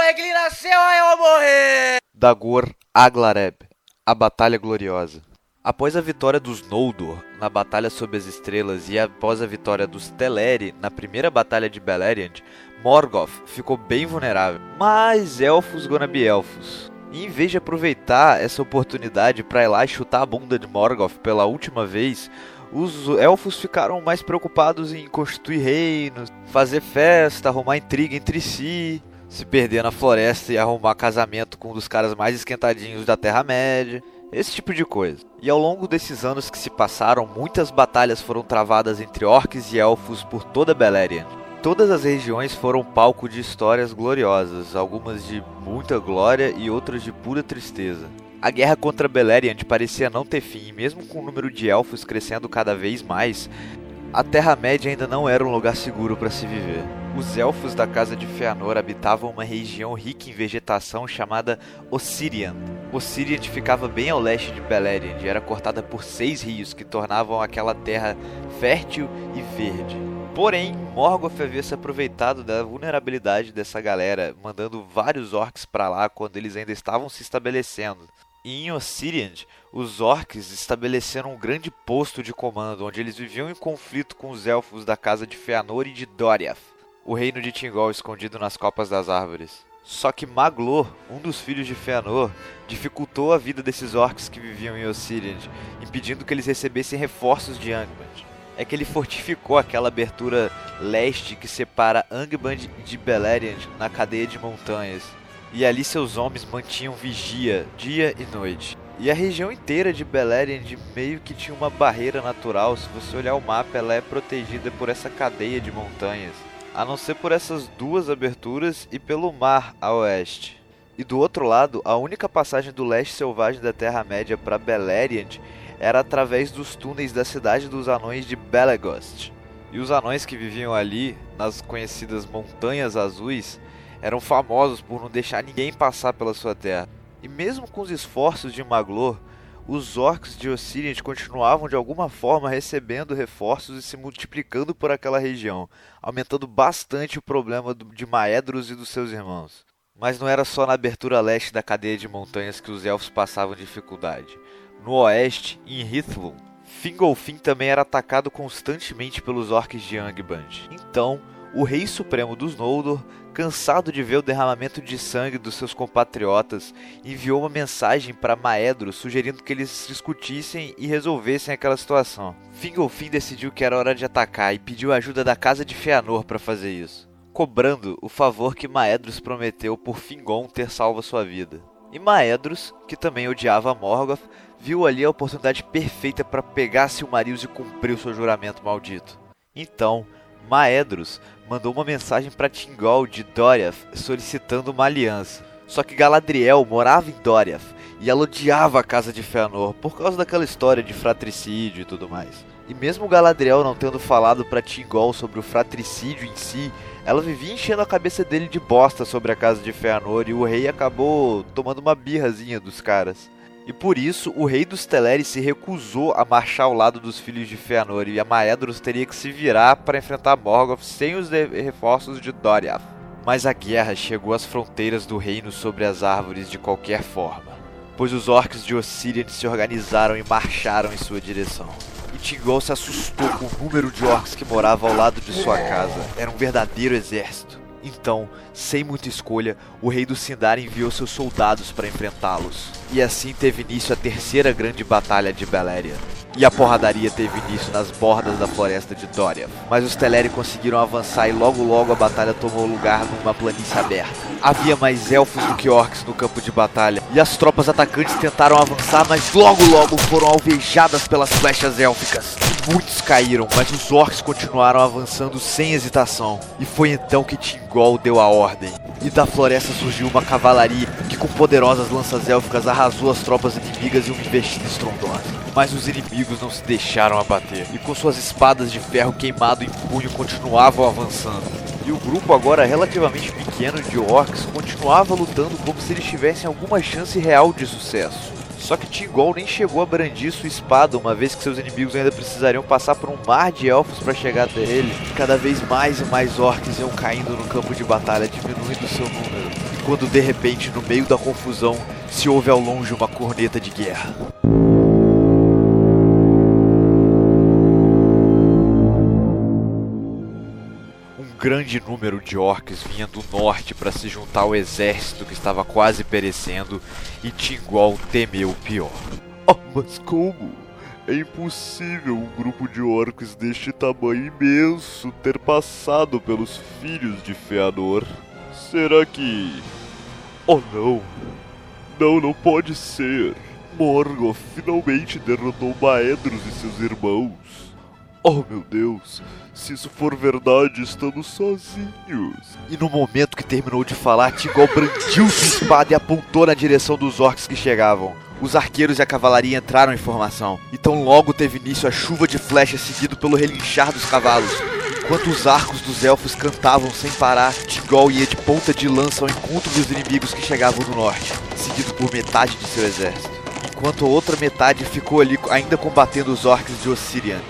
Egli nasceu, morrer! Dagor Aglareb, a Batalha Gloriosa. Após a vitória dos Noldor na Batalha sob as Estrelas e após a vitória dos Teleri na primeira Batalha de Beleriand, Morgoth ficou bem vulnerável. Mas elfos gonna be elfos. E em vez de aproveitar essa oportunidade para ir lá e chutar a bunda de Morgoth pela última vez, os elfos ficaram mais preocupados em constituir reinos, fazer festa, arrumar intriga entre si, se perder na floresta e arrumar casamento com um dos caras mais esquentadinhos da Terra-média, esse tipo de coisa. E ao longo desses anos que se passaram, muitas batalhas foram travadas entre orcs e elfos por toda Beleriand. Todas as regiões foram palco de histórias gloriosas, algumas de muita glória e outras de pura tristeza. A guerra contra Beleriand parecia não ter fim, e mesmo com o número de elfos crescendo cada vez mais, a Terra-média ainda não era um lugar seguro para se viver. Os elfos da Casa de Fëanor habitavam uma região rica em vegetação chamada Ossirian. Ossirian ficava bem ao leste de Beleriand e era cortada por seis rios que tornavam aquela terra fértil e verde. Porém, Morgoth havia se aproveitado da vulnerabilidade dessa galera, mandando vários orcs para lá quando eles ainda estavam se estabelecendo. E em Ossiriand, os orcs estabeleceram um grande posto de comando, onde eles viviam em conflito com os elfos da casa de Fëanor e de Doriath, o reino de Tingol escondido nas copas das árvores. Só que Maglor, um dos filhos de Fëanor, dificultou a vida desses orcs que viviam em Ossiriand, impedindo que eles recebessem reforços de Angband. É que ele fortificou aquela abertura leste que separa Angband de Beleriand na cadeia de montanhas, e ali seus homens mantinham vigia dia e noite. E a região inteira de Beleriand meio que tinha uma barreira natural, se você olhar o mapa ela é protegida por essa cadeia de montanhas, a não ser por essas duas aberturas e pelo mar a oeste. E do outro lado, a única passagem do leste selvagem da Terra-média para Beleriand era através dos túneis da cidade dos anões de Belegost. E os anões que viviam ali, nas conhecidas Montanhas Azuis, eram famosos por não deixar ninguém passar pela sua terra. E mesmo com os esforços de Maglor, os orcs de Ossirian continuavam de alguma forma recebendo reforços e se multiplicando por aquela região, aumentando bastante o problema de Maedros e dos seus irmãos. Mas não era só na abertura leste da cadeia de montanhas que os elfos passavam dificuldade. No oeste, em Hithlum, Fingolfin também era atacado constantemente pelos orcs de Angband. Então, o Rei Supremo dos Noldor, cansado de ver o derramamento de sangue dos seus compatriotas, enviou uma mensagem para Maedro sugerindo que eles discutissem e resolvessem aquela situação. Fingolfin decidiu que era hora de atacar e pediu ajuda da Casa de Fëanor para fazer isso, cobrando o favor que Maedros prometeu por Fingon ter salvo sua vida. E Maedros, que também odiava Morgoth, viu ali a oportunidade perfeita para pegar Silmarils e cumprir o seu juramento maldito. Então, Maedros mandou uma mensagem para Tingol de Doriath solicitando uma aliança. Só que Galadriel morava em Doriath e ela odiava a casa de Fëanor por causa daquela história de fratricídio e tudo mais. E mesmo Galadriel não tendo falado para Tingol sobre o fratricídio em si, ela vivia enchendo a cabeça dele de bosta sobre a casa de Fëanor e o rei acabou tomando uma birrazinha dos caras. E por isso, o rei dos Teleri se recusou a marchar ao lado dos filhos de Fëanor e a Maedhros teria que se virar para enfrentar Morgoth sem os reforços de Doriath. Mas a guerra chegou às fronteiras do reino sobre as árvores de qualquer forma, pois os orcs de Ossirian se organizaram e marcharam em sua direção. E Tingol se assustou com o número de orcs que moravam ao lado de sua casa. Era um verdadeiro exército. Então, sem muita escolha, o rei do Sindar enviou seus soldados para enfrentá-los. E assim teve início a terceira grande batalha de Beleriand. E a porradaria teve início nas bordas da floresta de Doriath. Mas os Teleri conseguiram avançar e logo logo a batalha tomou lugar numa planície aberta. Havia mais elfos do que orcs no campo de batalha, e as tropas atacantes tentaram avançar, mas logo logo foram alvejadas pelas flechas élficas. Muitos caíram, mas os orcs continuaram avançando sem hesitação. E foi então que Tingol deu a ordem. E da floresta surgiu uma cavalaria que com poderosas lanças élficas arrasou as tropas inimigas em uma investida estrondosa. Mas os inimigos não se deixaram abater, e com suas espadas de ferro queimado em punho continuavam avançando. E o grupo, agora relativamente pequeno de orcs, continuava lutando como se eles tivessem alguma chance real de sucesso. Só que Tingol nem chegou a brandir sua espada, uma vez que seus inimigos ainda precisariam passar por um mar de elfos para chegar até ele. Cada vez mais e mais orcs iam caindo no campo de batalha, diminuindo seu número. Quando de repente, no meio da confusão, se ouve ao longe uma corneta de guerra. Grande número de orcs vinha do norte para se juntar ao exército que estava quase perecendo e Tingol temeu o pior. Oh, mas como? É impossível um grupo de orcs deste tamanho imenso ter passado pelos filhos de Feanor. Será que. Oh não! Não, não pode ser! Morgoth finalmente derrotou Maedros e seus irmãos. Oh meu Deus! Se isso for verdade, estamos sozinhos. E no momento que terminou de falar, Tingol brandiu sua espada e apontou na direção dos orcs que chegavam. Os arqueiros e a cavalaria entraram em formação. Então logo teve início a chuva de flechas seguido pelo relinchar dos cavalos. Enquanto os arcos dos elfos cantavam sem parar, Tingol ia de ponta de lança ao encontro dos inimigos que chegavam do norte, seguido por metade de seu exército. Enquanto a outra metade ficou ali ainda combatendo os orcs de Ossirian.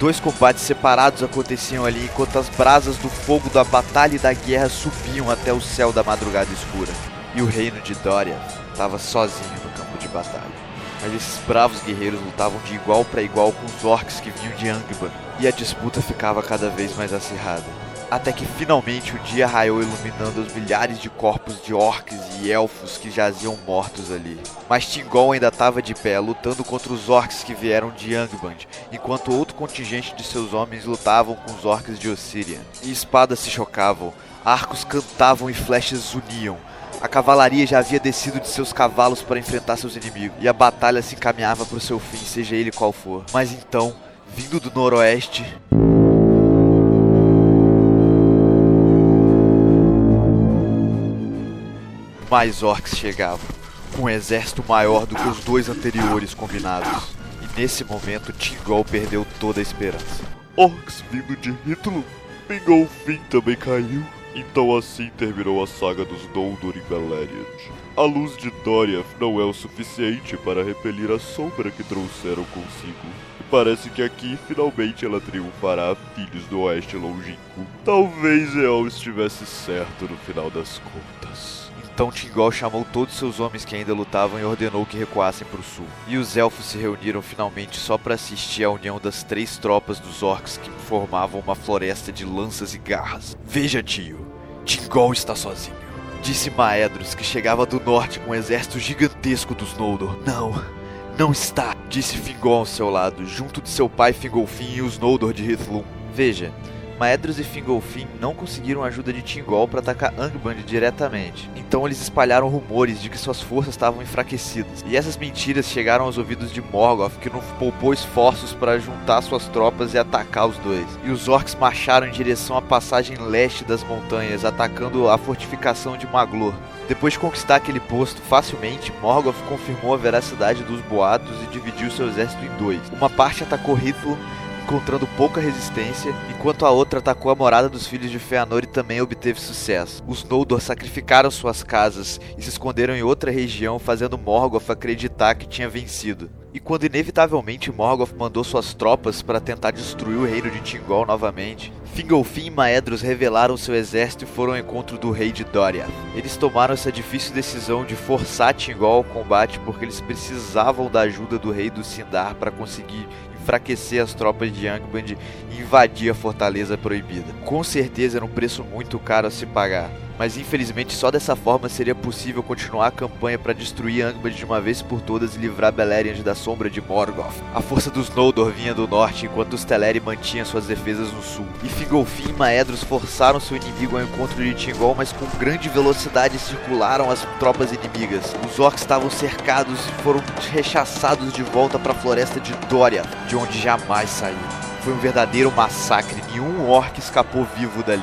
Dois combates separados aconteciam ali enquanto as brasas do fogo da batalha e da guerra subiam até o céu da madrugada escura. E o reino de Dória estava sozinho no campo de batalha. Mas esses bravos guerreiros lutavam de igual para igual com os orcs que vinham de Angband, e a disputa ficava cada vez mais acirrada até que finalmente o dia raiou iluminando os milhares de corpos de orcs e elfos que jaziam mortos ali. Mas Tingol ainda estava de pé, lutando contra os orcs que vieram de Angband, enquanto outro contingente de seus homens lutavam com os orcs de Ossirian. E espadas se chocavam, arcos cantavam e flechas uniam. A cavalaria já havia descido de seus cavalos para enfrentar seus inimigos, e a batalha se encaminhava para o seu fim, seja ele qual for. Mas então, vindo do noroeste, mais orcs chegavam, com um exército maior do que os dois anteriores combinados. E nesse momento Tingol perdeu toda a esperança. Orcs vindo de Hitler, Fingolfin também caiu. Então assim terminou a saga dos Noldor em Beleriand. A luz de Doriath não é o suficiente para repelir a sombra que trouxeram consigo. E parece que aqui finalmente ela triunfará, filhos do Oeste Longínquo. Talvez Eol estivesse certo no final das contas. Então Tingol chamou todos seus homens que ainda lutavam e ordenou que recuassem para o sul. E os elfos se reuniram finalmente só para assistir à união das três tropas dos orcs que formavam uma floresta de lanças e garras. Veja, tio, Tingol está sozinho. Disse Maedros, que chegava do norte com um exército gigantesco dos Noldor. Não, não está, disse Fingol ao seu lado, junto de seu pai Fingolfin e os Noldor de Hithlum. Veja, Maedros e Fingolfin não conseguiram ajuda de Tingol para atacar Angband diretamente. Então eles espalharam rumores de que suas forças estavam enfraquecidas. E essas mentiras chegaram aos ouvidos de Morgoth, que não poupou esforços para juntar suas tropas e atacar os dois. E os orcs marcharam em direção à passagem leste das montanhas, atacando a fortificação de Maglor. Depois de conquistar aquele posto facilmente, Morgoth confirmou a veracidade dos boatos e dividiu seu exército em dois. Uma parte atacou Hithlum encontrando pouca resistência, enquanto a outra atacou a morada dos filhos de Feanor e também obteve sucesso. Os Noldor sacrificaram suas casas e se esconderam em outra região, fazendo Morgoth acreditar que tinha vencido. E quando inevitavelmente Morgoth mandou suas tropas para tentar destruir o reino de Tingol novamente, Fingolfin e Maedros revelaram seu exército e foram ao encontro do rei de Dória. Eles tomaram essa difícil decisão de forçar Tingol ao combate porque eles precisavam da ajuda do rei do Sindar para conseguir enfraquecer as tropas de Angband e invadir a Fortaleza Proibida. Com certeza era um preço muito caro a se pagar, mas infelizmente só dessa forma seria possível continuar a campanha para destruir Angband de uma vez por todas e livrar Beleriand da sombra de Morgoth. A força dos Noldor vinha do norte, enquanto os Teleri mantinham suas defesas no sul. E Fingolfin e Maedros forçaram seu inimigo ao encontro de Tingol, mas com grande velocidade circularam as tropas inimigas. Os orcs estavam cercados e foram rechaçados de volta para a floresta de Dória, de onde jamais saíram. Foi um verdadeiro massacre, nenhum orc escapou vivo dali.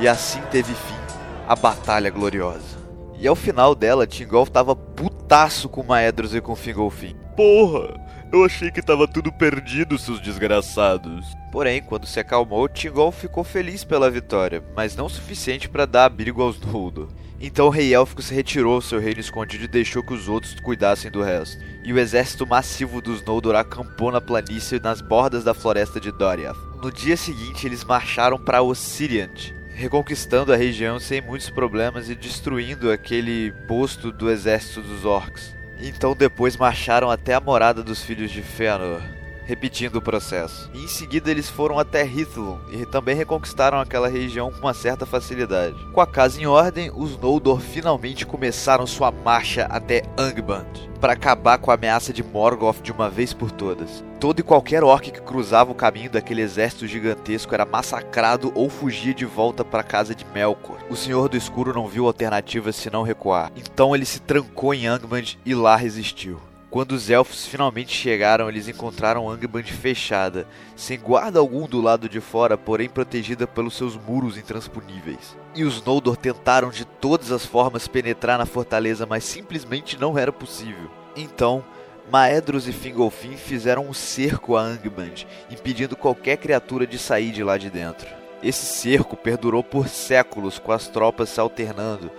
E assim teve fim a Batalha Gloriosa. E ao final dela, Tingol tava putaço com Maedros e com Fingolfin. Porra! Eu achei que tava tudo perdido, seus desgraçados. Porém, quando se acalmou, Tingol ficou feliz pela vitória, mas não o suficiente para dar abrigo aos Noldor. Então o rei élfico se retirou ao seu reino escondido e deixou que os outros cuidassem do resto. E o exército massivo dos Noldor acampou na planície nas bordas da floresta de Doriath. No dia seguinte, eles marcharam para Ossiriant, reconquistando a região sem muitos problemas e destruindo aquele posto do exército dos orcs. Então depois marcharam até a morada dos filhos de Fëanor, repetindo o processo. E em seguida eles foram até Hithlum e também reconquistaram aquela região com uma certa facilidade. Com a casa em ordem, os Noldor finalmente começaram sua marcha até Angband para acabar com a ameaça de Morgoth de uma vez por todas. Todo e qualquer orc que cruzava o caminho daquele exército gigantesco era massacrado ou fugia de volta para a casa de Melkor. O Senhor do Escuro não viu alternativa senão recuar. Então ele se trancou em Angband e lá resistiu. Quando os elfos finalmente chegaram, eles encontraram Angband fechada, sem guarda algum do lado de fora, porém protegida pelos seus muros intransponíveis. E os Noldor tentaram de todas as formas penetrar na fortaleza, mas simplesmente não era possível. Então, Maedros e Fingolfin fizeram um cerco a Angband, impedindo qualquer criatura de sair de lá de dentro. Esse cerco perdurou por séculos, com as tropas se alternando,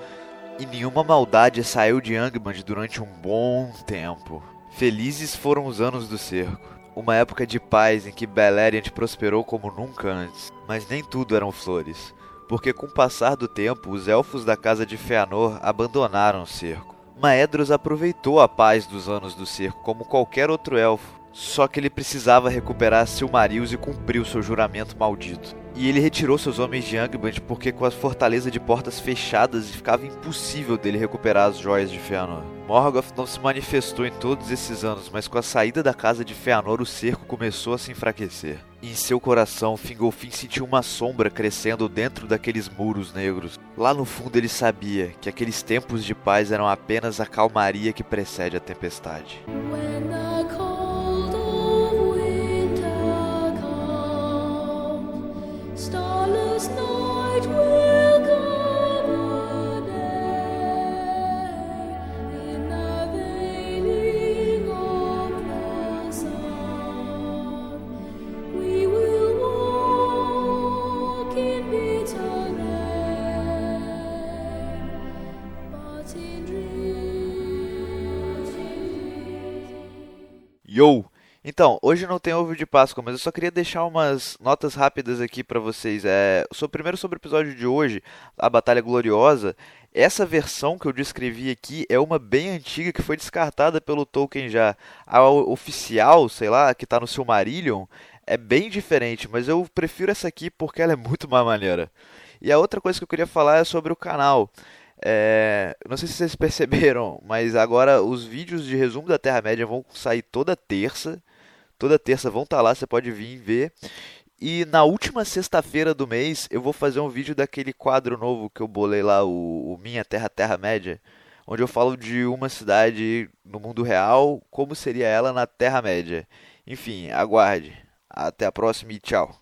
e nenhuma maldade saiu de Angband durante um bom tempo. Felizes foram os anos do cerco. Uma época de paz em que Beleriand prosperou como nunca antes. Mas nem tudo eram flores, porque com o passar do tempo, os elfos da casa de Feanor abandonaram o cerco. Maedros aproveitou a paz dos anos do cerco como qualquer outro elfo, só que ele precisava recuperar Silmarils e cumprir o seu juramento maldito. E ele retirou seus homens de Angband porque com a fortaleza de portas fechadas ficava impossível dele recuperar as joias de Fëanor. Morgoth não se manifestou em todos esses anos, mas com a saída da casa de Fëanor o cerco começou a se enfraquecer. E em seu coração, Fingolfin sentiu uma sombra crescendo dentro daqueles muros negros. Lá no fundo ele sabia que aqueles tempos de paz eram apenas a calmaria que precede a tempestade. Yo! Então, hoje não tem ovo de Páscoa, mas eu só queria deixar umas notas rápidas aqui para vocês. É, primeiro sobre o episódio de hoje, a Batalha Gloriosa. Essa versão que eu descrevi aqui é uma bem antiga que foi descartada pelo Tolkien já. A oficial, sei lá, que está no Silmarillion, é bem diferente, mas eu prefiro essa aqui porque ela é muito mais maneira. E a outra coisa que eu queria falar é sobre o canal. É, não sei se vocês perceberam, mas agora os vídeos de resumo da Terra-média vão sair toda terça. Toda terça vão estar tá lá, você pode vir ver. E na última sexta-feira do mês eu vou fazer um vídeo daquele quadro novo que eu bolei lá, o, o Minha Terra Terra-média, onde eu falo de uma cidade no mundo real, como seria ela na Terra-média. Enfim, aguarde. Até a próxima e tchau.